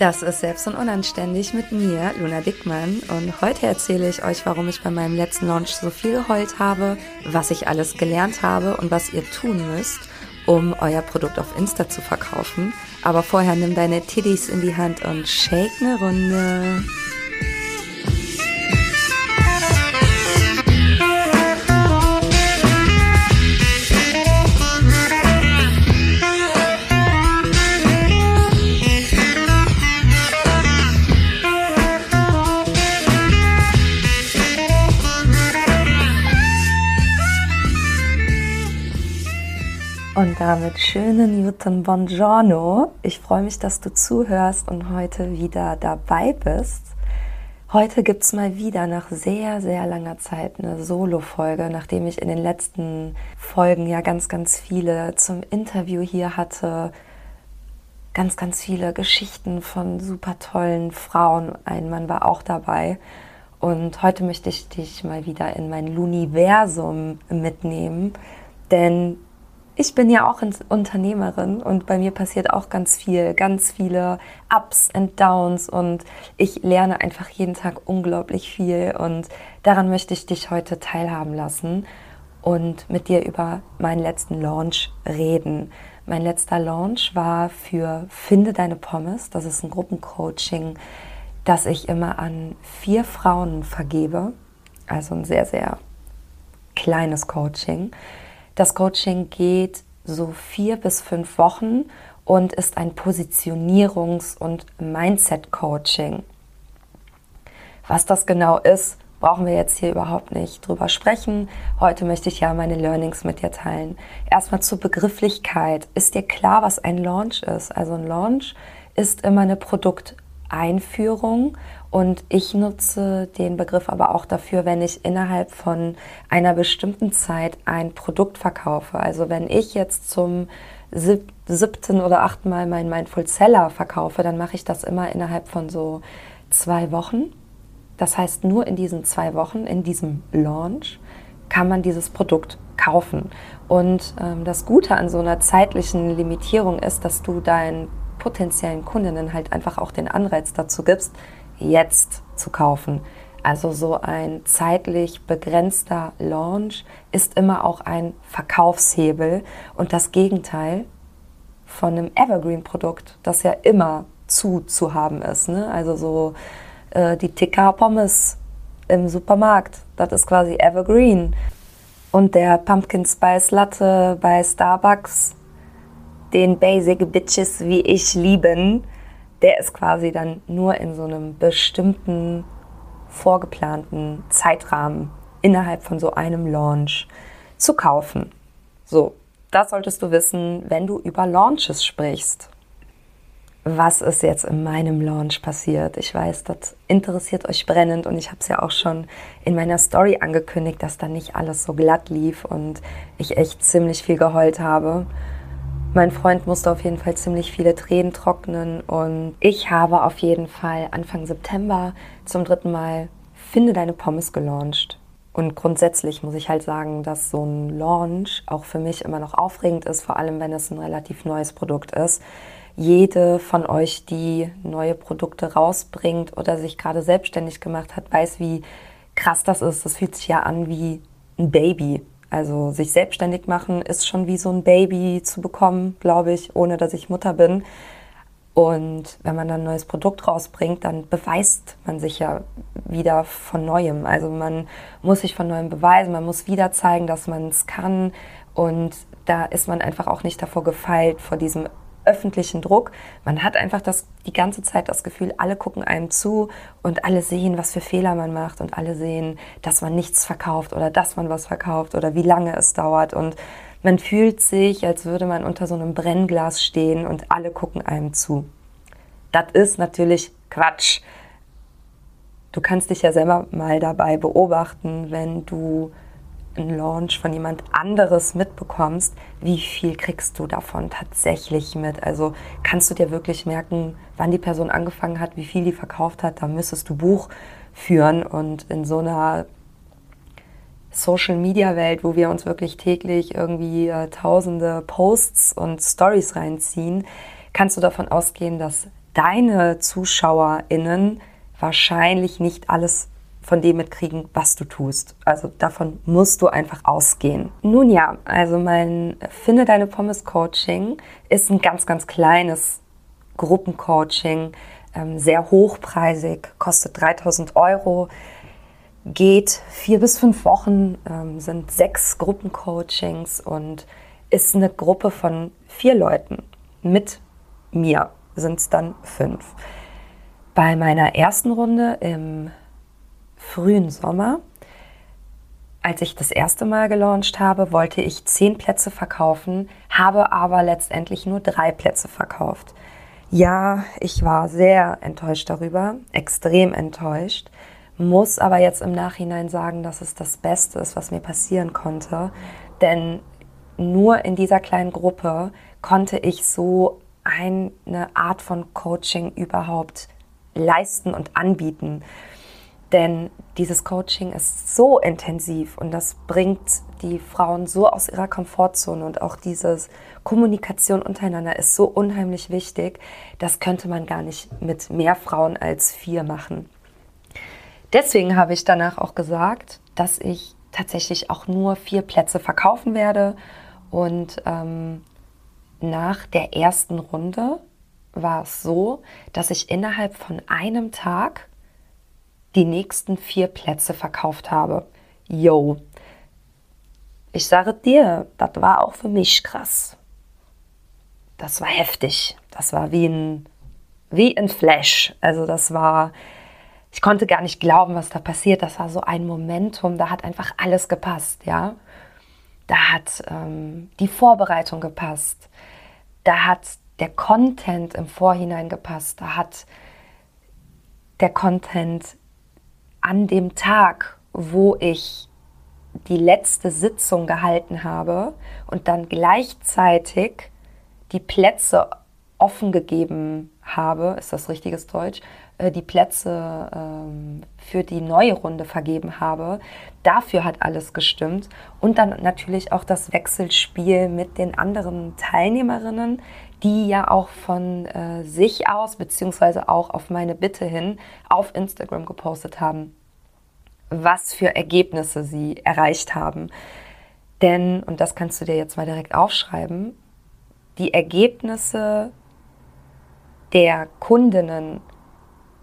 Das ist Selbst und Unanständig mit mir, Luna Dickmann. Und heute erzähle ich euch, warum ich bei meinem letzten Launch so viel geheult habe, was ich alles gelernt habe und was ihr tun müsst, um euer Produkt auf Insta zu verkaufen. Aber vorher nimm deine Tiddies in die Hand und shake eine Runde. Und damit schönen guten Buongiorno. Ich freue mich, dass du zuhörst und heute wieder dabei bist. Heute gibt es mal wieder nach sehr, sehr langer Zeit eine Solo-Folge, nachdem ich in den letzten Folgen ja ganz, ganz viele zum Interview hier hatte. Ganz, ganz viele Geschichten von super tollen Frauen. Ein Mann war auch dabei. Und heute möchte ich dich mal wieder in mein Luniversum mitnehmen, denn ich bin ja auch Unternehmerin und bei mir passiert auch ganz viel, ganz viele Ups und Downs und ich lerne einfach jeden Tag unglaublich viel und daran möchte ich dich heute teilhaben lassen und mit dir über meinen letzten Launch reden. Mein letzter Launch war für Finde deine Pommes. Das ist ein Gruppencoaching, das ich immer an vier Frauen vergebe. Also ein sehr, sehr kleines Coaching. Das Coaching geht so vier bis fünf Wochen und ist ein Positionierungs- und Mindset-Coaching. Was das genau ist, brauchen wir jetzt hier überhaupt nicht drüber sprechen. Heute möchte ich ja meine Learnings mit dir teilen. Erstmal zur Begrifflichkeit. Ist dir klar, was ein Launch ist? Also ein Launch ist immer eine Produkteinführung und ich nutze den Begriff aber auch dafür, wenn ich innerhalb von einer bestimmten Zeit ein Produkt verkaufe. Also wenn ich jetzt zum siebten oder achten Mal meinen Mindful Seller verkaufe, dann mache ich das immer innerhalb von so zwei Wochen. Das heißt, nur in diesen zwei Wochen, in diesem Launch, kann man dieses Produkt kaufen. Und ähm, das Gute an so einer zeitlichen Limitierung ist, dass du deinen potenziellen Kundinnen halt einfach auch den Anreiz dazu gibst, jetzt zu kaufen. Also so ein zeitlich begrenzter Launch ist immer auch ein Verkaufshebel und das Gegenteil von einem Evergreen-Produkt, das ja immer zu zu haben ist. Ne? Also so äh, die Ticker Pommes im Supermarkt, das ist quasi Evergreen. Und der Pumpkin Spice Latte bei Starbucks, den Basic Bitches wie ich lieben, der ist quasi dann nur in so einem bestimmten vorgeplanten Zeitrahmen innerhalb von so einem Launch zu kaufen. So, das solltest du wissen, wenn du über Launches sprichst. Was ist jetzt in meinem Launch passiert? Ich weiß, das interessiert euch brennend und ich habe es ja auch schon in meiner Story angekündigt, dass da nicht alles so glatt lief und ich echt ziemlich viel geheult habe. Mein Freund musste auf jeden Fall ziemlich viele Tränen trocknen und ich habe auf jeden Fall Anfang September zum dritten Mal Finde deine Pommes gelauncht. Und grundsätzlich muss ich halt sagen, dass so ein Launch auch für mich immer noch aufregend ist, vor allem wenn es ein relativ neues Produkt ist. Jede von euch, die neue Produkte rausbringt oder sich gerade selbstständig gemacht hat, weiß, wie krass das ist. Das fühlt sich ja an wie ein Baby. Also sich selbstständig machen ist schon wie so ein Baby zu bekommen, glaube ich, ohne dass ich Mutter bin. Und wenn man dann ein neues Produkt rausbringt, dann beweist man sich ja wieder von neuem. Also man muss sich von neuem beweisen, man muss wieder zeigen, dass man es kann. Und da ist man einfach auch nicht davor gefeilt, vor diesem öffentlichen Druck. Man hat einfach das, die ganze Zeit das Gefühl, alle gucken einem zu und alle sehen, was für Fehler man macht und alle sehen, dass man nichts verkauft oder dass man was verkauft oder wie lange es dauert. Und man fühlt sich, als würde man unter so einem Brennglas stehen und alle gucken einem zu. Das ist natürlich Quatsch. Du kannst dich ja selber mal dabei beobachten, wenn du einen Launch von jemand anderes mitbekommst, wie viel kriegst du davon tatsächlich mit? Also kannst du dir wirklich merken, wann die Person angefangen hat, wie viel die verkauft hat? Da müsstest du Buch führen und in so einer Social Media Welt, wo wir uns wirklich täglich irgendwie äh, tausende Posts und Stories reinziehen, kannst du davon ausgehen, dass deine ZuschauerInnen wahrscheinlich nicht alles von dem mitkriegen, was du tust. Also davon musst du einfach ausgehen. Nun ja, also mein Finde deine Pommes Coaching ist ein ganz, ganz kleines Gruppencoaching, ähm, sehr hochpreisig, kostet 3000 Euro, geht vier bis fünf Wochen, ähm, sind sechs Gruppencoachings und ist eine Gruppe von vier Leuten. Mit mir sind es dann fünf. Bei meiner ersten Runde im frühen Sommer, als ich das erste Mal gelauncht habe, wollte ich zehn Plätze verkaufen, habe aber letztendlich nur drei Plätze verkauft. Ja, ich war sehr enttäuscht darüber, extrem enttäuscht, muss aber jetzt im Nachhinein sagen, dass es das Beste ist, was mir passieren konnte, denn nur in dieser kleinen Gruppe konnte ich so eine Art von Coaching überhaupt leisten und anbieten. Denn dieses Coaching ist so intensiv und das bringt die Frauen so aus ihrer Komfortzone und auch diese Kommunikation untereinander ist so unheimlich wichtig. Das könnte man gar nicht mit mehr Frauen als vier machen. Deswegen habe ich danach auch gesagt, dass ich tatsächlich auch nur vier Plätze verkaufen werde. Und ähm, nach der ersten Runde war es so, dass ich innerhalb von einem Tag die nächsten vier Plätze verkauft habe. Yo, ich sage dir, das war auch für mich krass. Das war heftig. Das war wie ein, wie ein Flash. Also das war, ich konnte gar nicht glauben, was da passiert. Das war so ein Momentum, da hat einfach alles gepasst, ja. Da hat ähm, die Vorbereitung gepasst. Da hat der Content im Vorhinein gepasst. Da hat der Content an dem Tag, wo ich die letzte Sitzung gehalten habe und dann gleichzeitig die Plätze offen gegeben habe, ist das richtiges Deutsch, äh, die Plätze ähm, für die neue Runde vergeben habe. Dafür hat alles gestimmt. Und dann natürlich auch das Wechselspiel mit den anderen Teilnehmerinnen, die ja auch von äh, sich aus, beziehungsweise auch auf meine Bitte hin, auf Instagram gepostet haben, was für Ergebnisse sie erreicht haben. Denn, und das kannst du dir jetzt mal direkt aufschreiben, die Ergebnisse der Kundinnen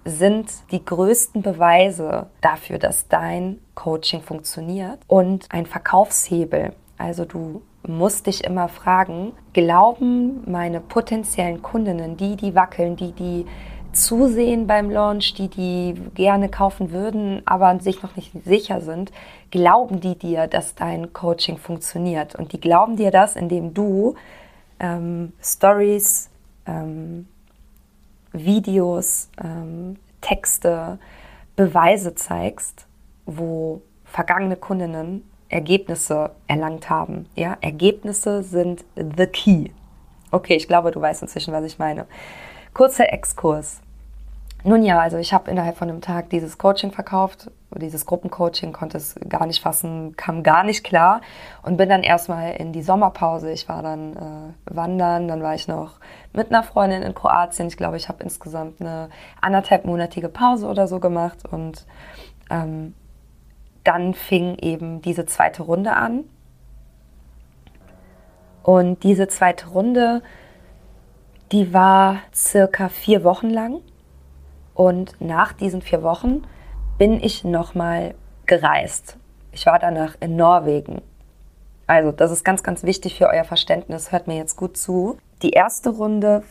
sind die größten Beweise dafür, dass dein Coaching funktioniert und ein Verkaufshebel. Also du musst dich immer fragen, glauben meine potenziellen Kundinnen, die, die wackeln, die, die zusehen beim Launch, die die gerne kaufen würden, aber sich noch nicht sicher sind, glauben die dir, dass dein Coaching funktioniert. Und die glauben dir das, indem du ähm, Stories, ähm, Videos, ähm, Texte, Beweise zeigst, wo vergangene Kundinnen Ergebnisse erlangt haben. Ja, Ergebnisse sind the key. Okay, ich glaube, du weißt inzwischen, was ich meine. Kurzer Exkurs. Nun ja, also ich habe innerhalb von einem Tag dieses Coaching verkauft, dieses Gruppencoaching, konnte es gar nicht fassen, kam gar nicht klar und bin dann erstmal in die Sommerpause. Ich war dann äh, wandern, dann war ich noch mit einer Freundin in Kroatien. Ich glaube, ich habe insgesamt eine anderthalbmonatige Pause oder so gemacht und ähm, dann fing eben diese zweite Runde an. Und diese zweite Runde, die war circa vier Wochen lang. Und nach diesen vier Wochen bin ich nochmal gereist. Ich war danach in Norwegen. Also, das ist ganz, ganz wichtig für euer Verständnis. Hört mir jetzt gut zu. Die erste Runde,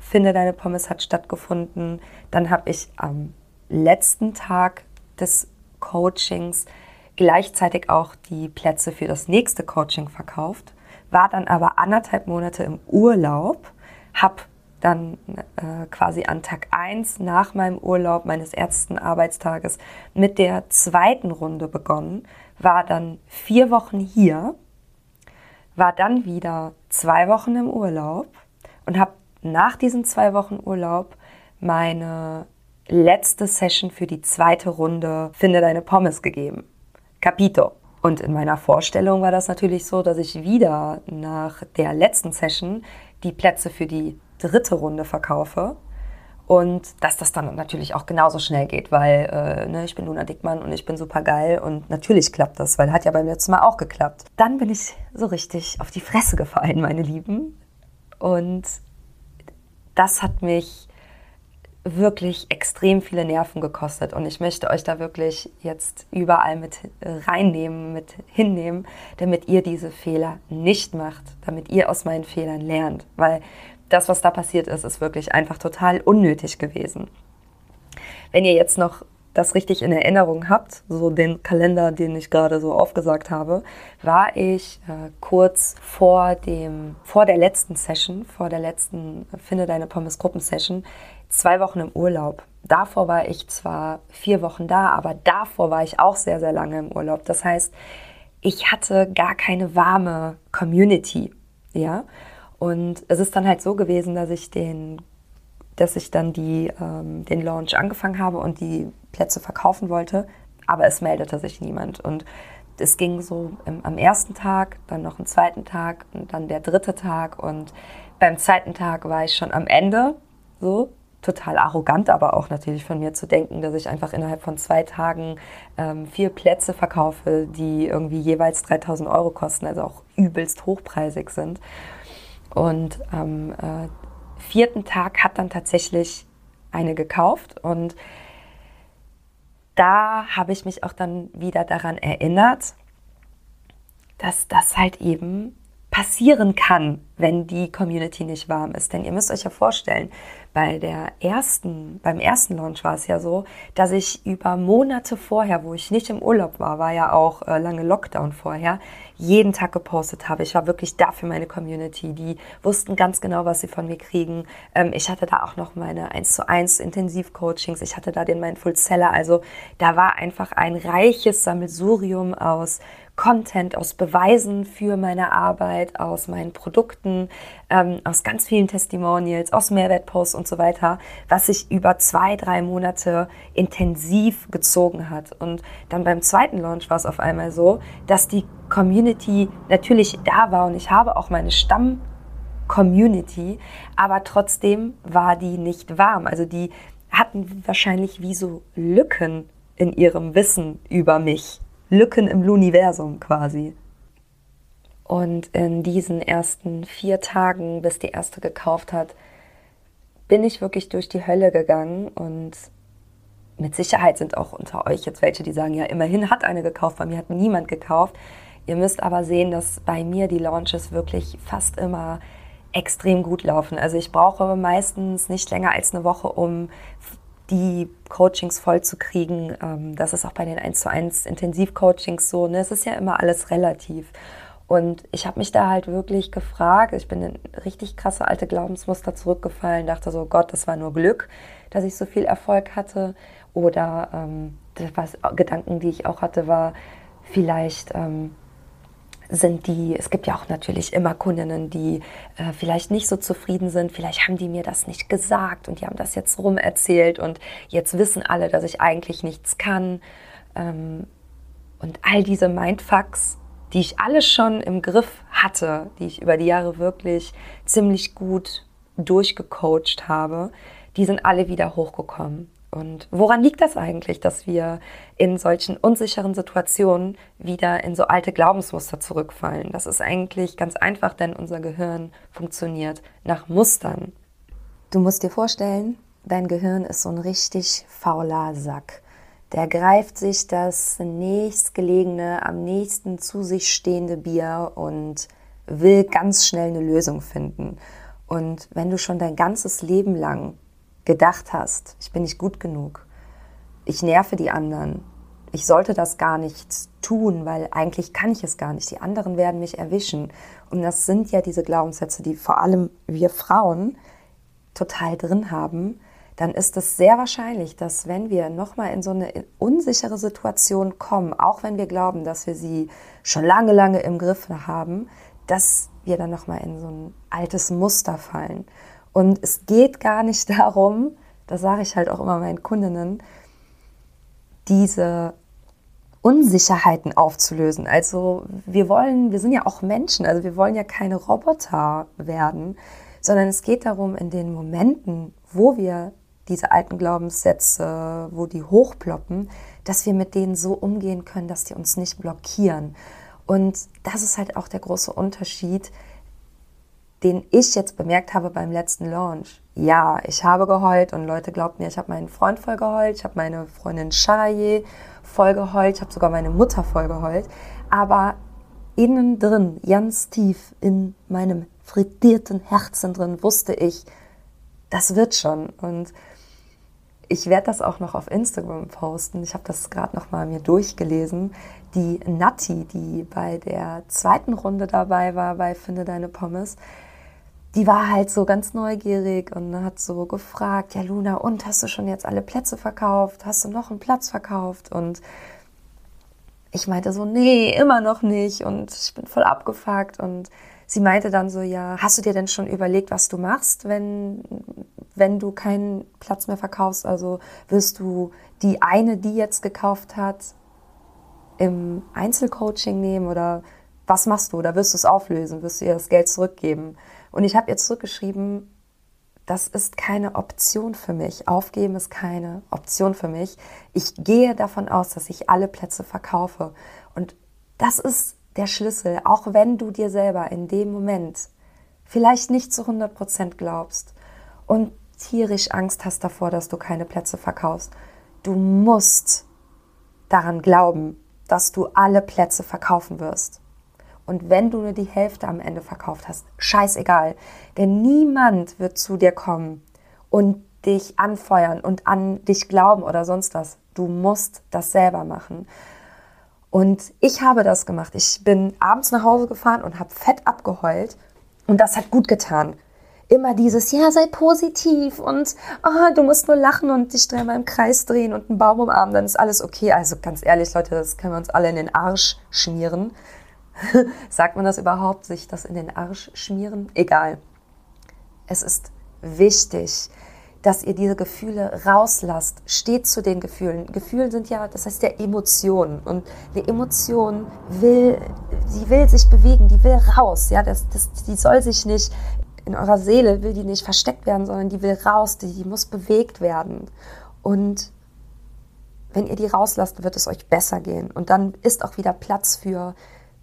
Finde deine Pommes, hat stattgefunden. Dann habe ich am letzten Tag des Coachings gleichzeitig auch die Plätze für das nächste Coaching verkauft, war dann aber anderthalb Monate im Urlaub, habe dann äh, quasi an Tag 1 nach meinem Urlaub meines ersten Arbeitstages mit der zweiten Runde begonnen, war dann vier Wochen hier, war dann wieder zwei Wochen im Urlaub und habe nach diesen zwei Wochen Urlaub meine letzte Session für die zweite Runde Finde deine Pommes gegeben. Capito. Und in meiner Vorstellung war das natürlich so, dass ich wieder nach der letzten Session die Plätze für die dritte Runde verkaufe. und dass das dann natürlich auch genauso schnell geht, weil äh, ne, ich bin Luna Dickmann und ich bin super geil und natürlich klappt das, weil hat ja beim letzten Mal auch geklappt. Dann bin ich so richtig auf die Fresse gefallen, meine Lieben. Und das hat mich wirklich extrem viele Nerven gekostet und ich möchte euch da wirklich jetzt überall mit reinnehmen, mit hinnehmen, damit ihr diese Fehler nicht macht, damit ihr aus meinen Fehlern lernt, weil das, was da passiert ist, ist wirklich einfach total unnötig gewesen. Wenn ihr jetzt noch das richtig in Erinnerung habt, so den Kalender, den ich gerade so aufgesagt habe, war ich äh, kurz vor dem, vor der letzten Session, vor der letzten Finde deine Pommes Gruppen Session, zwei Wochen im Urlaub. Davor war ich zwar vier Wochen da, aber davor war ich auch sehr, sehr lange im Urlaub. Das heißt, ich hatte gar keine warme Community, ja. Und es ist dann halt so gewesen, dass ich den, dass ich dann die, ähm, den Launch angefangen habe und die Plätze verkaufen wollte, aber es meldete sich niemand. Und es ging so im, am ersten Tag, dann noch einen zweiten Tag und dann der dritte Tag. Und beim zweiten Tag war ich schon am Ende, so total arrogant, aber auch natürlich von mir zu denken, dass ich einfach innerhalb von zwei Tagen ähm, vier Plätze verkaufe, die irgendwie jeweils 3000 Euro kosten, also auch übelst hochpreisig sind. Und am äh, vierten Tag hat dann tatsächlich eine gekauft und da habe ich mich auch dann wieder daran erinnert, dass das halt eben passieren kann, wenn die Community nicht warm ist. Denn ihr müsst euch ja vorstellen, bei der ersten, beim ersten Launch war es ja so, dass ich über Monate vorher, wo ich nicht im Urlaub war, war ja auch äh, lange Lockdown vorher, jeden Tag gepostet habe. Ich war wirklich da für meine Community. Die wussten ganz genau, was sie von mir kriegen. Ähm, ich hatte da auch noch meine 1 zu 1 Intensivcoachings. Ich hatte da den Mindful Seller. Also da war einfach ein reiches Sammelsurium aus Content, aus Beweisen für meine Arbeit, aus meinen Produkten, ähm, aus ganz vielen Testimonials, aus Mehrwertposts und so weiter, was sich über zwei, drei Monate intensiv gezogen hat. Und dann beim zweiten Launch war es auf einmal so, dass die Community natürlich da war und ich habe auch meine Stamm Community, aber trotzdem war die nicht warm. Also die hatten wahrscheinlich wie so Lücken in ihrem Wissen über mich. Lücken im Universum quasi. Und in diesen ersten vier Tagen, bis die erste gekauft hat, bin ich wirklich durch die Hölle gegangen und mit Sicherheit sind auch unter euch jetzt welche, die sagen, ja, immerhin hat eine gekauft, bei mir hat niemand gekauft. Ihr müsst aber sehen, dass bei mir die Launches wirklich fast immer extrem gut laufen. Also ich brauche meistens nicht länger als eine Woche, um die Coachings voll zu kriegen. Ähm, das ist auch bei den 1 zu 1 Intensivcoachings so. Ne? Es ist ja immer alles relativ. Und ich habe mich da halt wirklich gefragt, ich bin in richtig krasse alte Glaubensmuster zurückgefallen, dachte so, Gott, das war nur Glück, dass ich so viel Erfolg hatte. Oder ähm, was, Gedanken, die ich auch hatte, war, vielleicht ähm, sind die, es gibt ja auch natürlich immer Kundinnen, die äh, vielleicht nicht so zufrieden sind, vielleicht haben die mir das nicht gesagt und die haben das jetzt rum erzählt und jetzt wissen alle, dass ich eigentlich nichts kann. Ähm, und all diese Mindfucks, die ich alle schon im Griff hatte, die ich über die Jahre wirklich ziemlich gut durchgecoacht habe, die sind alle wieder hochgekommen. Und woran liegt das eigentlich, dass wir in solchen unsicheren Situationen wieder in so alte Glaubensmuster zurückfallen? Das ist eigentlich ganz einfach, denn unser Gehirn funktioniert nach Mustern. Du musst dir vorstellen, dein Gehirn ist so ein richtig fauler Sack. Der greift sich das nächstgelegene, am nächsten zu sich stehende Bier und will ganz schnell eine Lösung finden. Und wenn du schon dein ganzes Leben lang gedacht hast, ich bin nicht gut genug, ich nerve die anderen, ich sollte das gar nicht tun, weil eigentlich kann ich es gar nicht, die anderen werden mich erwischen. Und das sind ja diese Glaubenssätze, die vor allem wir Frauen total drin haben, dann ist es sehr wahrscheinlich, dass wenn wir nochmal in so eine unsichere Situation kommen, auch wenn wir glauben, dass wir sie schon lange, lange im Griff haben, dass wir dann nochmal in so ein altes Muster fallen. Und es geht gar nicht darum, das sage ich halt auch immer meinen Kundinnen, diese Unsicherheiten aufzulösen. Also wir wollen, wir sind ja auch Menschen, also wir wollen ja keine Roboter werden, sondern es geht darum, in den Momenten, wo wir diese alten Glaubenssätze, wo die hochploppen, dass wir mit denen so umgehen können, dass die uns nicht blockieren. Und das ist halt auch der große Unterschied, den ich jetzt bemerkt habe beim letzten Launch. Ja, ich habe geheult und Leute glaubt mir, ich habe meinen Freund voll geheult, ich habe meine Freundin Sharaye voll geheult, ich habe sogar meine Mutter voll geheult. Aber innen drin, ganz tief in meinem frittierten Herzen drin, wusste ich, das wird schon. Und ich werde das auch noch auf Instagram posten. Ich habe das gerade noch mal mir durchgelesen. Die Natti, die bei der zweiten Runde dabei war bei Finde deine Pommes, die war halt so ganz neugierig und hat so gefragt, ja Luna, und hast du schon jetzt alle Plätze verkauft? Hast du noch einen Platz verkauft? Und ich meinte so, nee, immer noch nicht und ich bin voll abgefuckt und sie meinte dann so, ja, hast du dir denn schon überlegt, was du machst, wenn, wenn du keinen Platz mehr verkaufst? Also wirst du die eine, die jetzt gekauft hat, im Einzelcoaching nehmen oder was machst du? Oder wirst du es auflösen? Wirst du ihr das Geld zurückgeben? Und ich habe ihr zurückgeschrieben, das ist keine Option für mich. Aufgeben ist keine Option für mich. Ich gehe davon aus, dass ich alle Plätze verkaufe. Und das ist der Schlüssel, auch wenn du dir selber in dem Moment vielleicht nicht zu 100 Prozent glaubst und tierisch Angst hast davor, dass du keine Plätze verkaufst. Du musst daran glauben, dass du alle Plätze verkaufen wirst. Und wenn du nur die Hälfte am Ende verkauft hast, scheißegal. Denn niemand wird zu dir kommen und dich anfeuern und an dich glauben oder sonst was. Du musst das selber machen. Und ich habe das gemacht. Ich bin abends nach Hause gefahren und habe fett abgeheult. Und das hat gut getan. Immer dieses, ja, sei positiv und oh, du musst nur lachen und dich dreimal im Kreis drehen und einen Baum umarmen, dann ist alles okay. Also ganz ehrlich, Leute, das können wir uns alle in den Arsch schmieren. Sagt man das überhaupt, sich das in den Arsch schmieren? Egal. Es ist wichtig, dass ihr diese Gefühle rauslasst. Steht zu den Gefühlen. Gefühle sind ja, das heißt ja Emotionen. Und eine Emotion will, die will sich bewegen, die will raus. Ja, das, das, die soll sich nicht, in eurer Seele will die nicht versteckt werden, sondern die will raus, die, die muss bewegt werden. Und wenn ihr die rauslasst, wird es euch besser gehen. Und dann ist auch wieder Platz für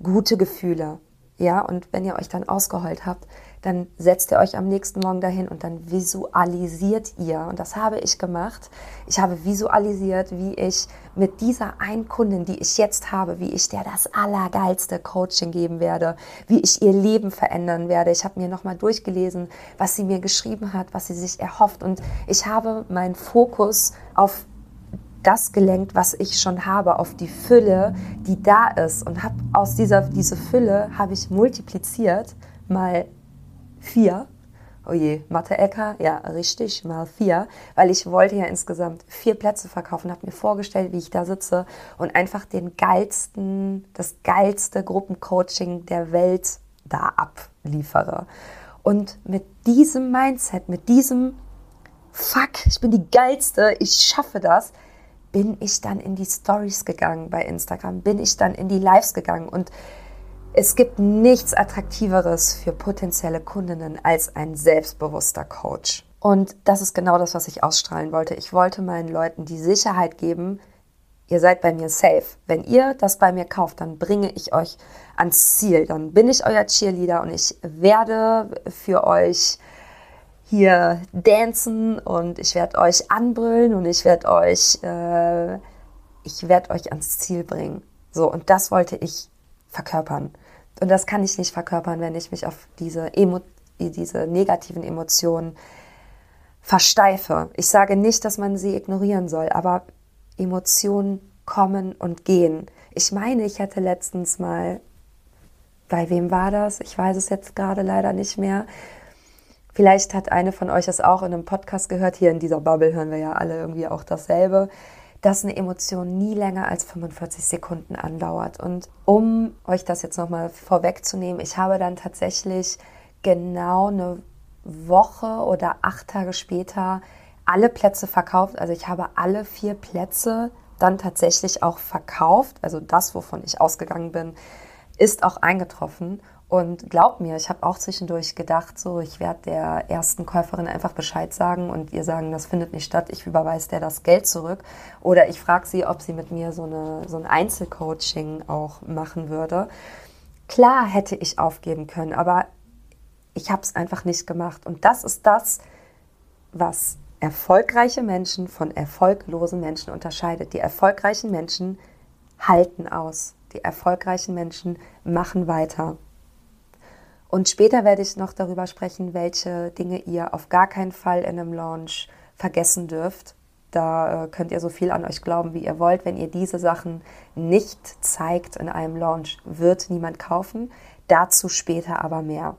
gute Gefühle. Ja, und wenn ihr euch dann ausgeheult habt, dann setzt ihr euch am nächsten Morgen dahin und dann visualisiert ihr. Und das habe ich gemacht. Ich habe visualisiert, wie ich mit dieser einen Kundin, die ich jetzt habe, wie ich der das allergeilste Coaching geben werde, wie ich ihr Leben verändern werde. Ich habe mir nochmal durchgelesen, was sie mir geschrieben hat, was sie sich erhofft. Und ich habe meinen Fokus auf das gelenkt, was ich schon habe, auf die Fülle, die da ist. Und habe aus dieser diese Fülle habe ich multipliziert mal vier. Oh je, Mathe-Ecker, ja, richtig, mal vier, weil ich wollte ja insgesamt vier Plätze verkaufen, habe mir vorgestellt, wie ich da sitze und einfach den geilsten, das geilste Gruppencoaching der Welt da abliefere. Und mit diesem Mindset, mit diesem Fuck, ich bin die geilste, ich schaffe das, bin ich dann in die Stories gegangen bei Instagram, bin ich dann in die Lives gegangen und es gibt nichts Attraktiveres für potenzielle Kundinnen als ein selbstbewusster Coach. Und das ist genau das, was ich ausstrahlen wollte. Ich wollte meinen Leuten die Sicherheit geben, ihr seid bei mir safe. Wenn ihr das bei mir kauft, dann bringe ich euch ans Ziel. Dann bin ich euer Cheerleader und ich werde für euch hier dancen und ich werde euch anbrüllen und ich werde euch, äh, ich werde euch ans Ziel bringen. So, und das wollte ich verkörpern. Und das kann ich nicht verkörpern, wenn ich mich auf diese, Emo diese negativen Emotionen versteife. Ich sage nicht, dass man sie ignorieren soll, aber Emotionen kommen und gehen. Ich meine, ich hätte letztens mal, bei wem war das? Ich weiß es jetzt gerade leider nicht mehr Vielleicht hat eine von euch das auch in einem Podcast gehört. Hier in dieser Bubble hören wir ja alle irgendwie auch dasselbe, dass eine Emotion nie länger als 45 Sekunden andauert. Und um euch das jetzt nochmal vorwegzunehmen, ich habe dann tatsächlich genau eine Woche oder acht Tage später alle Plätze verkauft. Also ich habe alle vier Plätze dann tatsächlich auch verkauft. Also das, wovon ich ausgegangen bin, ist auch eingetroffen. Und glaub mir, ich habe auch zwischendurch gedacht, so ich werde der ersten Käuferin einfach Bescheid sagen und ihr sagen, das findet nicht statt, ich überweise der das Geld zurück. Oder ich frage sie, ob sie mit mir so, eine, so ein Einzelcoaching auch machen würde. Klar hätte ich aufgeben können, aber ich habe es einfach nicht gemacht. Und das ist das, was erfolgreiche Menschen von erfolglosen Menschen unterscheidet. Die erfolgreichen Menschen halten aus. Die erfolgreichen Menschen machen weiter. Und später werde ich noch darüber sprechen, welche Dinge ihr auf gar keinen Fall in einem Launch vergessen dürft. Da äh, könnt ihr so viel an euch glauben, wie ihr wollt. Wenn ihr diese Sachen nicht zeigt in einem Launch, wird niemand kaufen. Dazu später aber mehr.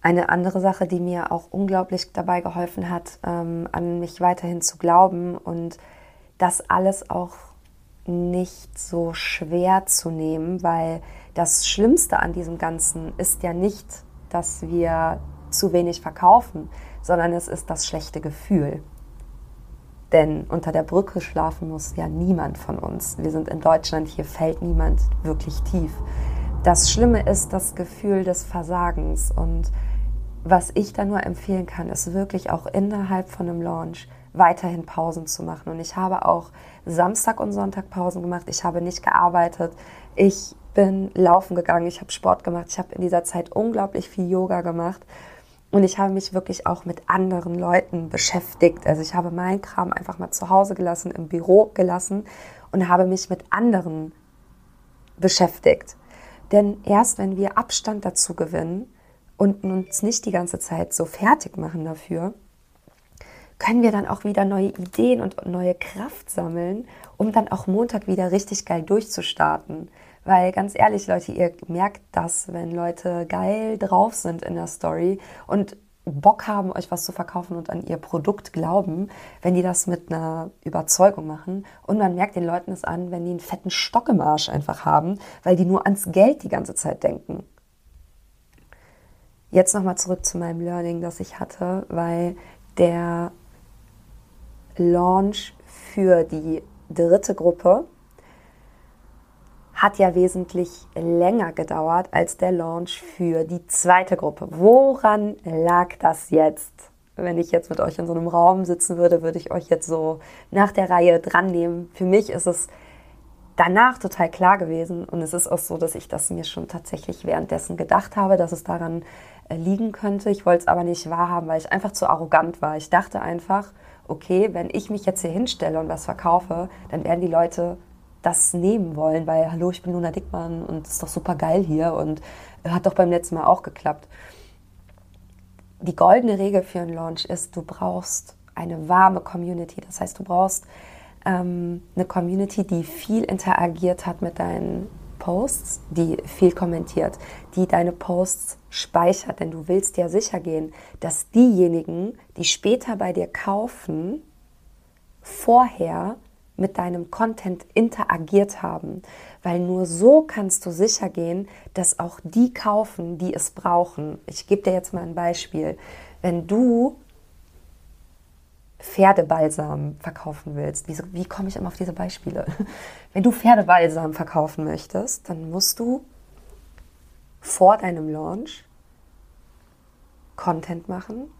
Eine andere Sache, die mir auch unglaublich dabei geholfen hat, ähm, an mich weiterhin zu glauben und das alles auch nicht so schwer zu nehmen, weil das Schlimmste an diesem Ganzen ist ja nicht, dass wir zu wenig verkaufen, sondern es ist das schlechte Gefühl. Denn unter der Brücke schlafen muss ja niemand von uns. Wir sind in Deutschland, hier fällt niemand wirklich tief. Das Schlimme ist das Gefühl des Versagens. Und was ich da nur empfehlen kann, ist wirklich auch innerhalb von einem Launch weiterhin Pausen zu machen. Und ich habe auch Samstag und Sonntag Pausen gemacht. Ich habe nicht gearbeitet. Ich bin laufen gegangen, ich habe Sport gemacht, ich habe in dieser Zeit unglaublich viel Yoga gemacht und ich habe mich wirklich auch mit anderen Leuten beschäftigt. Also ich habe meinen Kram einfach mal zu Hause gelassen, im Büro gelassen und habe mich mit anderen beschäftigt. Denn erst wenn wir Abstand dazu gewinnen und uns nicht die ganze Zeit so fertig machen dafür, können wir dann auch wieder neue Ideen und neue Kraft sammeln, um dann auch Montag wieder richtig geil durchzustarten. Weil ganz ehrlich, Leute, ihr merkt das, wenn Leute geil drauf sind in der Story und Bock haben, euch was zu verkaufen und an ihr Produkt glauben, wenn die das mit einer Überzeugung machen. Und man merkt den Leuten es an, wenn die einen fetten Stock im Arsch einfach haben, weil die nur ans Geld die ganze Zeit denken. Jetzt nochmal zurück zu meinem Learning, das ich hatte, weil der Launch für die dritte Gruppe hat ja wesentlich länger gedauert als der Launch für die zweite Gruppe. Woran lag das jetzt? Wenn ich jetzt mit euch in so einem Raum sitzen würde, würde ich euch jetzt so nach der Reihe dran nehmen. Für mich ist es danach total klar gewesen und es ist auch so, dass ich das mir schon tatsächlich währenddessen gedacht habe, dass es daran äh, liegen könnte. Ich wollte es aber nicht wahrhaben, weil ich einfach zu arrogant war. Ich dachte einfach, okay, wenn ich mich jetzt hier hinstelle und was verkaufe, dann werden die Leute das nehmen wollen, weil, hallo, ich bin Luna Dickmann und es ist doch super geil hier und hat doch beim letzten Mal auch geklappt. Die goldene Regel für einen Launch ist, du brauchst eine warme Community. Das heißt, du brauchst ähm, eine Community, die viel interagiert hat mit deinen Posts, die viel kommentiert, die deine Posts speichert, denn du willst ja sicher gehen, dass diejenigen, die später bei dir kaufen, vorher mit deinem Content interagiert haben, weil nur so kannst du sicher gehen, dass auch die kaufen, die es brauchen. Ich gebe dir jetzt mal ein Beispiel. Wenn du Pferdebalsam verkaufen willst, wie, wie komme ich immer auf diese Beispiele? Wenn du Pferdebalsam verkaufen möchtest, dann musst du vor deinem Launch Content machen,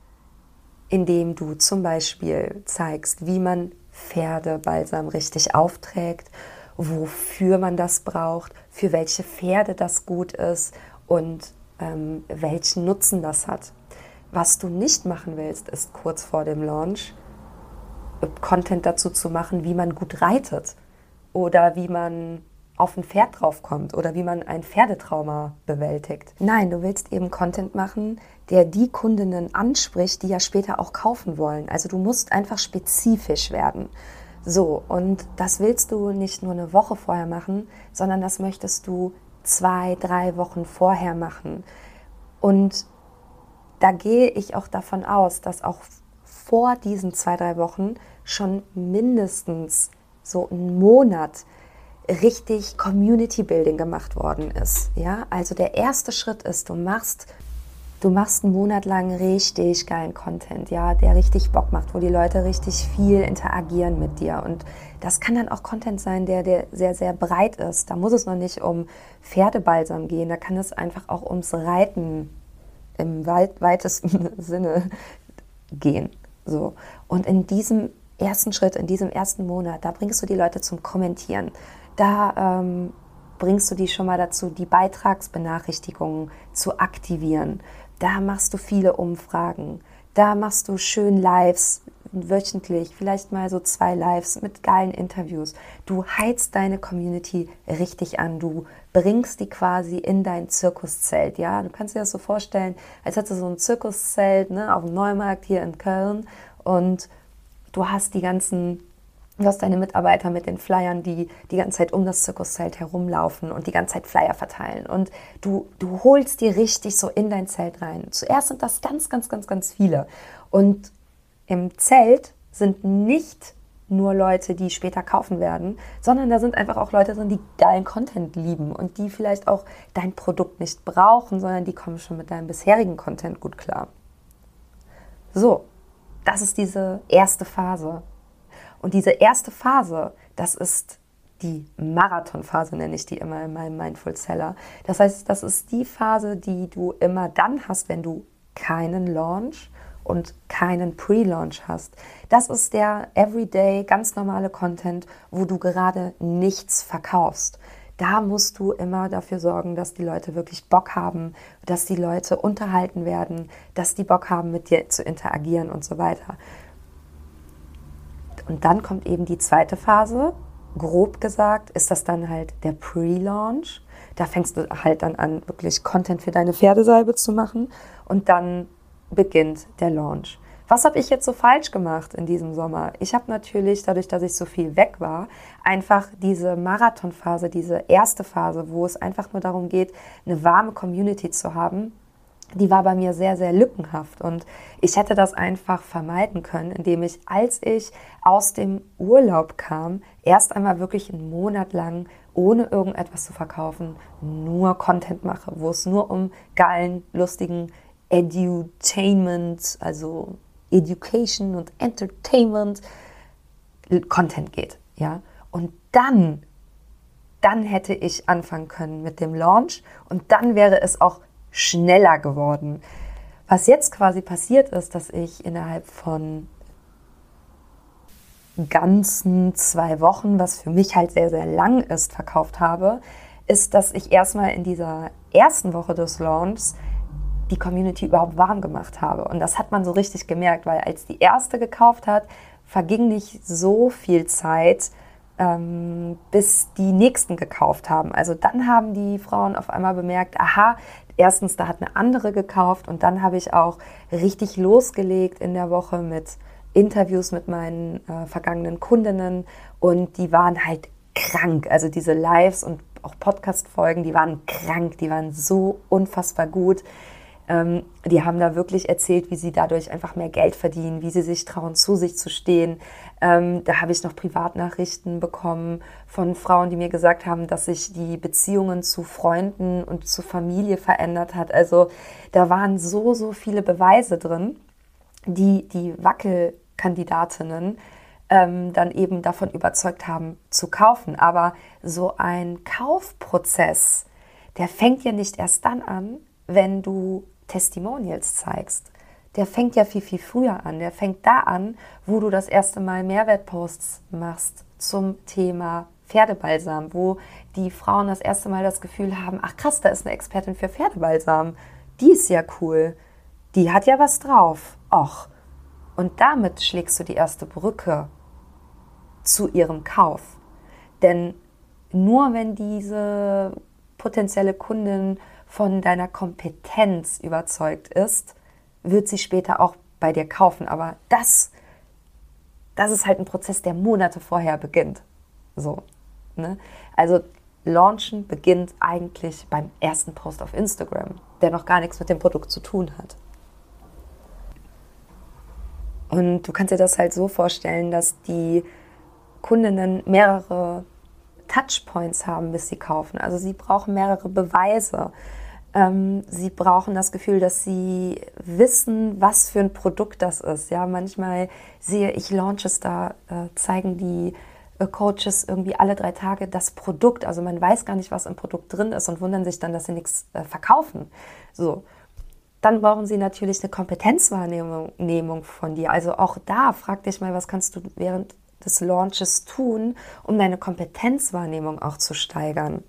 indem du zum Beispiel zeigst, wie man Pferdebalsam richtig aufträgt, wofür man das braucht, für welche Pferde das gut ist und ähm, welchen Nutzen das hat. Was du nicht machen willst, ist kurz vor dem Launch Content dazu zu machen, wie man gut reitet oder wie man auf ein Pferd draufkommt oder wie man ein Pferdetrauma bewältigt. Nein, du willst eben Content machen, der die Kundinnen anspricht, die ja später auch kaufen wollen. Also du musst einfach spezifisch werden. So, und das willst du nicht nur eine Woche vorher machen, sondern das möchtest du zwei, drei Wochen vorher machen. Und da gehe ich auch davon aus, dass auch vor diesen zwei, drei Wochen schon mindestens so einen Monat richtig Community Building gemacht worden ist. Ja, also der erste Schritt ist, du machst du machst einen Monat lang richtig geilen Content, ja, der richtig Bock macht, wo die Leute richtig viel interagieren mit dir. Und das kann dann auch Content sein, der, der sehr, sehr breit ist. Da muss es noch nicht um Pferdebalsam gehen, da kann es einfach auch ums Reiten im weitesten Sinne gehen. So. Und in diesem ersten Schritt, in diesem ersten Monat, da bringst du die Leute zum Kommentieren. Da ähm, bringst du die schon mal dazu, die Beitragsbenachrichtigungen zu aktivieren. Da machst du viele Umfragen. Da machst du schön Lives wöchentlich, vielleicht mal so zwei Lives mit geilen Interviews. Du heizt deine Community richtig an. Du bringst die quasi in dein Zirkuszelt. Ja, du kannst dir das so vorstellen, als hättest du so ein Zirkuszelt ne, auf dem Neumarkt hier in Köln und du hast die ganzen Du hast deine Mitarbeiter mit den Flyern, die die ganze Zeit um das Zirkuszelt herumlaufen und die ganze Zeit Flyer verteilen. Und du, du holst die richtig so in dein Zelt rein. Zuerst sind das ganz, ganz, ganz, ganz viele. Und im Zelt sind nicht nur Leute, die später kaufen werden, sondern da sind einfach auch Leute drin, die geilen Content lieben und die vielleicht auch dein Produkt nicht brauchen, sondern die kommen schon mit deinem bisherigen Content gut klar. So, das ist diese erste Phase. Und diese erste Phase, das ist die Marathonphase, nenne ich die immer in meinem Mindful Seller. Das heißt, das ist die Phase, die du immer dann hast, wenn du keinen Launch und keinen Pre-Launch hast. Das ist der Everyday, ganz normale Content, wo du gerade nichts verkaufst. Da musst du immer dafür sorgen, dass die Leute wirklich Bock haben, dass die Leute unterhalten werden, dass die Bock haben, mit dir zu interagieren und so weiter. Und dann kommt eben die zweite Phase. Grob gesagt ist das dann halt der Pre-Launch. Da fängst du halt dann an, wirklich Content für deine Pferdesalbe zu machen. Und dann beginnt der Launch. Was habe ich jetzt so falsch gemacht in diesem Sommer? Ich habe natürlich, dadurch, dass ich so viel weg war, einfach diese Marathonphase, diese erste Phase, wo es einfach nur darum geht, eine warme Community zu haben, die war bei mir sehr, sehr lückenhaft. Und ich hätte das einfach vermeiden können, indem ich, als ich aus dem Urlaub kam, erst einmal wirklich einen Monat lang, ohne irgendetwas zu verkaufen, nur Content mache, wo es nur um geilen, lustigen Edutainment, also Education und Entertainment Content geht. Ja? Und dann, dann hätte ich anfangen können mit dem Launch und dann wäre es auch schneller geworden. Was jetzt quasi passiert ist, dass ich innerhalb von ganzen zwei Wochen, was für mich halt sehr, sehr lang ist, verkauft habe, ist, dass ich erstmal in dieser ersten Woche des Launches die Community überhaupt warm gemacht habe. Und das hat man so richtig gemerkt, weil als die erste gekauft hat, verging nicht so viel Zeit, ähm, bis die nächsten gekauft haben. Also dann haben die Frauen auf einmal bemerkt, aha, erstens, da hat eine andere gekauft und dann habe ich auch richtig losgelegt in der Woche mit Interviews mit meinen äh, vergangenen Kundinnen und die waren halt krank. Also diese Lives und auch Podcast-Folgen, die waren krank, die waren so unfassbar gut. Ähm, die haben da wirklich erzählt, wie sie dadurch einfach mehr Geld verdienen, wie sie sich trauen, zu sich zu stehen. Ähm, da habe ich noch Privatnachrichten bekommen von Frauen, die mir gesagt haben, dass sich die Beziehungen zu Freunden und zu Familie verändert hat. Also da waren so, so viele Beweise drin, die die Wackelkandidatinnen ähm, dann eben davon überzeugt haben zu kaufen. Aber so ein Kaufprozess, der fängt ja nicht erst dann an, wenn du Testimonials zeigst, der fängt ja viel, viel früher an. Der fängt da an, wo du das erste Mal Mehrwertposts machst zum Thema Pferdebalsam, wo die Frauen das erste Mal das Gefühl haben, ach krass, da ist eine Expertin für Pferdebalsam. Die ist ja cool. Die hat ja was drauf. Och. Und damit schlägst du die erste Brücke zu ihrem Kauf. Denn nur wenn diese potenzielle Kundin von deiner Kompetenz überzeugt ist, wird sie später auch bei dir kaufen. Aber das, das ist halt ein Prozess, der Monate vorher beginnt. So. Ne? Also Launchen beginnt eigentlich beim ersten Post auf Instagram, der noch gar nichts mit dem Produkt zu tun hat. Und du kannst dir das halt so vorstellen, dass die Kundinnen mehrere Touchpoints haben, bis sie kaufen. Also sie brauchen mehrere Beweise Ähm, sie brauchen das Gefühl, dass sie wissen, was für ein Produkt das ist. Ja, manchmal sehe ich Launches, da äh, zeigen die äh, Coaches irgendwie alle drei Tage das Produkt. Also man weiß gar nicht, was im Produkt drin ist und wundern sich dann, dass sie nichts äh, verkaufen. So. Dann brauchen sie natürlich eine Kompetenzwahrnehmung von dir. Also auch da frag dich mal, was kannst du während des Launches tun, um deine Kompetenzwahrnehmung auch zu steigern.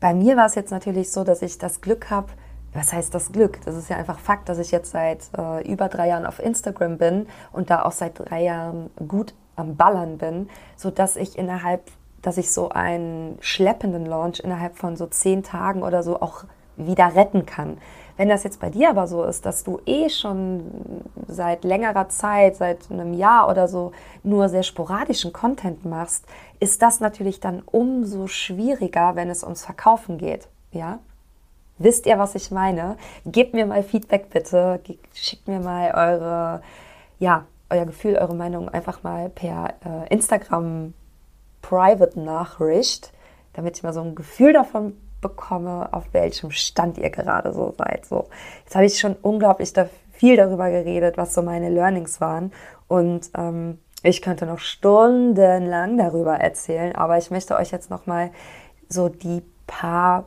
Bei mir war es jetzt natürlich so, dass ich das Glück habe, was heißt das Glück? Das ist ja einfach Fakt, dass ich jetzt seit äh, über drei Jahren auf Instagram bin und da auch seit drei Jahren gut am Ballern bin, sodass ich innerhalb, dass ich so einen schleppenden Launch innerhalb von so zehn Tagen oder so auch wieder retten kann. Wenn das jetzt bei dir aber so ist, dass du eh schon seit längerer Zeit, seit einem Jahr oder so nur sehr sporadischen Content machst, ist das natürlich dann umso schwieriger, wenn es ums Verkaufen geht. Ja? Wisst ihr, was ich meine? Gebt mir mal Feedback bitte. Schickt mir mal eure, ja, euer Gefühl, eure Meinung einfach mal per äh, Instagram Private Nachricht, damit ich mal so ein Gefühl davon bekomme, auf welchem Stand ihr gerade so seid. So, jetzt habe ich schon unglaublich da viel darüber geredet, was so meine Learnings waren. Und ähm, ich könnte noch stundenlang darüber erzählen, aber ich möchte euch jetzt noch mal so die paar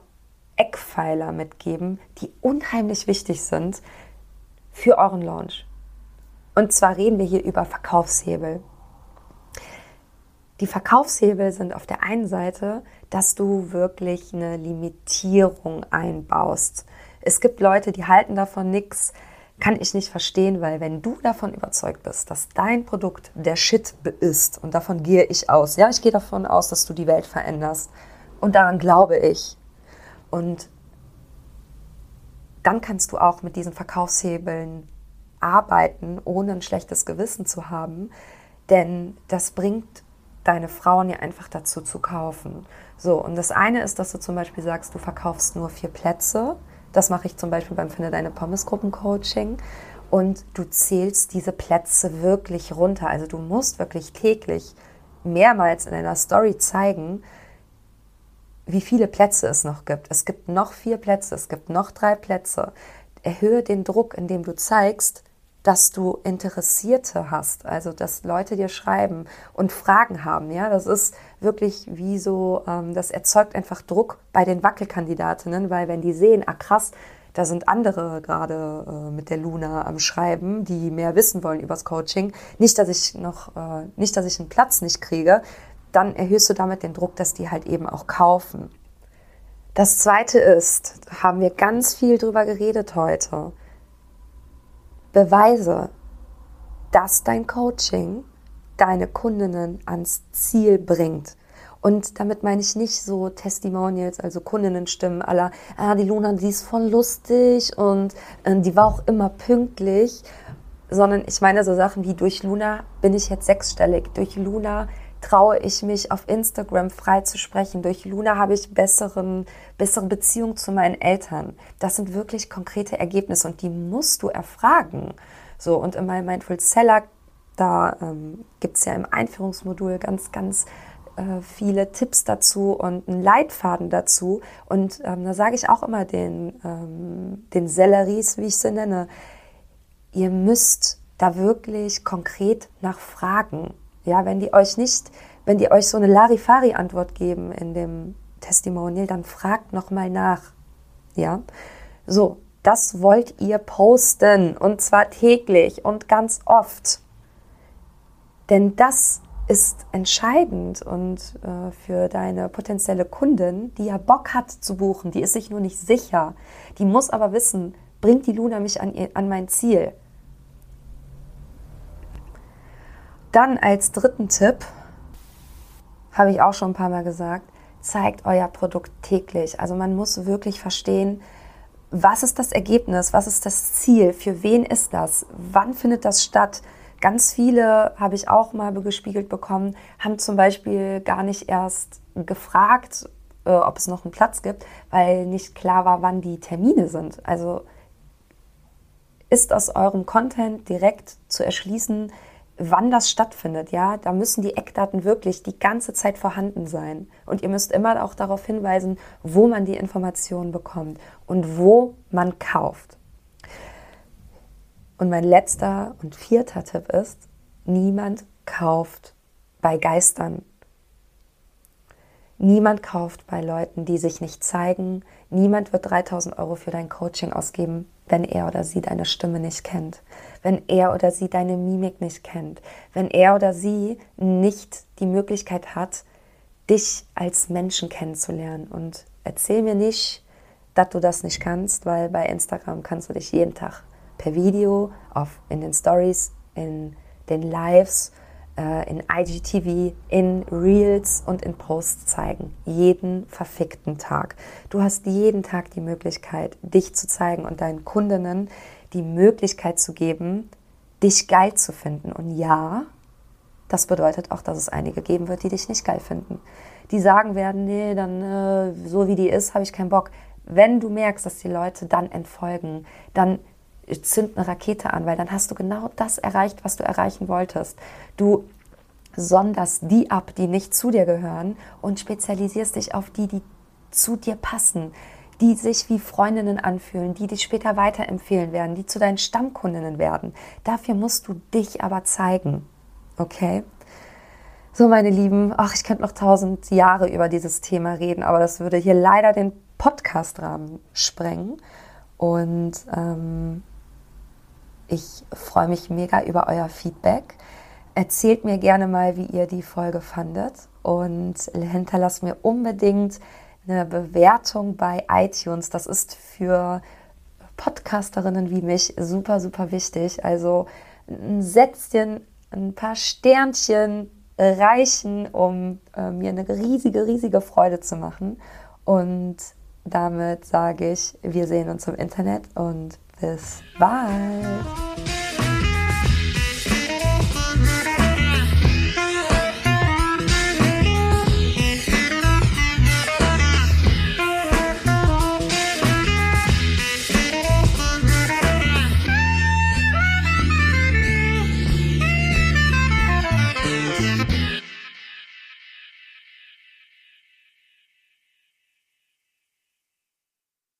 Eckpfeiler mitgeben, die unheimlich wichtig sind für euren Launch. Und zwar reden wir hier über Verkaufshebel. Die Verkaufshebel sind auf der einen Seite, dass du wirklich eine Limitierung einbaust. Es gibt Leute, die halten davon nichts, kann ich nicht verstehen, weil wenn du davon überzeugt bist, dass dein Produkt der Shit ist, und davon gehe ich aus, ja, ich gehe davon aus, dass du die Welt veränderst, und daran glaube ich. Und dann kannst du auch mit diesen Verkaufshebeln arbeiten, ohne ein schlechtes Gewissen zu haben, denn das bringt deine Frauen ja einfach dazu zu kaufen. So, und das eine ist, dass du zum Beispiel sagst, du verkaufst nur vier Plätze. Das mache ich zum Beispiel beim Finde Deine Pommesgruppen-Coaching. Und du zählst diese Plätze wirklich runter. Also du musst wirklich täglich mehrmals in deiner Story zeigen, wie viele Plätze es noch gibt. Es gibt noch vier Plätze, es gibt noch drei Plätze. Erhöhe den Druck, indem du zeigst, dass du Interessierte hast, also dass Leute dir schreiben und Fragen haben. Ja, das ist wirklich wie so, ähm, das erzeugt einfach Druck bei den Wackelkandidatinnen, weil wenn die sehen, ah krass, da sind andere gerade äh, mit der Luna am Schreiben, die mehr wissen wollen übers Coaching. Nicht, dass ich noch, äh, nicht, dass ich einen Platz nicht kriege, dann erhöhst du damit den Druck, dass die halt eben auch kaufen. Das zweite ist, haben wir ganz viel drüber geredet heute Beweise, dass dein Coaching deine Kundinnen ans Ziel bringt. Und damit meine ich nicht so Testimonials, also Kundinnenstimmen aller, ah, die Luna, die ist voll lustig und äh, die war auch immer pünktlich, sondern ich meine so Sachen wie durch Luna bin ich jetzt sechsstellig, durch Luna traue ich mich auf Instagram frei zu sprechen. Durch Luna habe ich besseren, bessere Beziehung zu meinen Eltern. Das sind wirklich konkrete Ergebnisse und die musst du erfragen. So, und in meinem Mindful Seller, da ähm, gibt es ja im Einführungsmodul ganz, ganz äh, viele Tipps dazu und einen Leitfaden dazu. Und ähm, da sage ich auch immer den, ähm, den Selleries, wie ich sie nenne, ihr müsst da wirklich konkret nachfragen. Ja, wenn die euch nicht, wenn die euch so eine Larifari-Antwort geben in dem Testimonial, dann fragt nochmal nach. Ja, so, das wollt ihr posten und zwar täglich und ganz oft. Denn das ist entscheidend und äh, für deine potenzielle Kundin, die ja Bock hat zu buchen, die ist sich nur nicht sicher, die muss aber wissen, bringt die Luna mich an, ihr, an mein Ziel? Dann als dritten Tipp, habe ich auch schon ein paar Mal gesagt, zeigt euer Produkt täglich. Also man muss wirklich verstehen, was ist das Ergebnis, was ist das Ziel, für wen ist das, wann findet das statt. Ganz viele habe ich auch mal gespiegelt bekommen, haben zum Beispiel gar nicht erst gefragt, äh, ob es noch einen Platz gibt, weil nicht klar war, wann die Termine sind. Also ist aus eurem Content direkt zu erschließen, wann das stattfindet, ja, da müssen die Eckdaten wirklich die ganze Zeit vorhanden sein. Und ihr müsst immer auch darauf hinweisen, wo man die Informationen bekommt und wo man kauft. Und mein letzter und vierter Tipp ist, niemand kauft bei Geistern. Niemand kauft bei Leuten, die sich nicht zeigen. Niemand wird 3000 Euro für dein Coaching ausgeben, wenn er oder sie deine Stimme nicht kennt, wenn er oder sie deine Mimik nicht kennt, wenn er oder sie nicht die Möglichkeit hat, dich als Menschen kennenzulernen. Und erzähl mir nicht, dass du das nicht kannst, weil bei Instagram kannst du dich jeden Tag per Video auf, in den Stories, in den Lives, in IGTV, in Reels und in Posts zeigen. Jeden verfickten Tag. Du hast jeden Tag die Möglichkeit, dich zu zeigen und deinen Kundinnen die Möglichkeit zu geben, dich geil zu finden. Und ja, das bedeutet auch, dass es einige geben wird, die dich nicht geil finden. Die sagen werden, nee, dann äh, so wie die ist, habe ich keinen Bock. Wenn du merkst, dass die Leute dann entfolgen, dann zünd eine Rakete an, weil dann hast du genau das erreicht, was du erreichen wolltest. Du sonderst die ab, die nicht zu dir gehören und spezialisierst dich auf die, die zu dir passen, die sich wie Freundinnen anfühlen, die dich später weiterempfehlen werden, die zu deinen Stammkundinnen werden. Dafür musst du dich aber zeigen. Okay? So, meine Lieben, ach, ich könnte noch tausend Jahre über dieses Thema reden, aber das würde hier leider den Podcast-Rahmen sprengen. Und ähm, ich freue mich mega über euer Feedback. Erzählt mir gerne mal, wie ihr die Folge fandet und hinterlasst mir unbedingt eine Bewertung bei iTunes. Das ist für Podcasterinnen wie mich super, super wichtig. Also ein Sätzchen, ein paar Sternchen reichen, um äh, mir eine riesige, riesige Freude zu machen. Und damit sage ich, wir sehen uns im Internet und bis bald.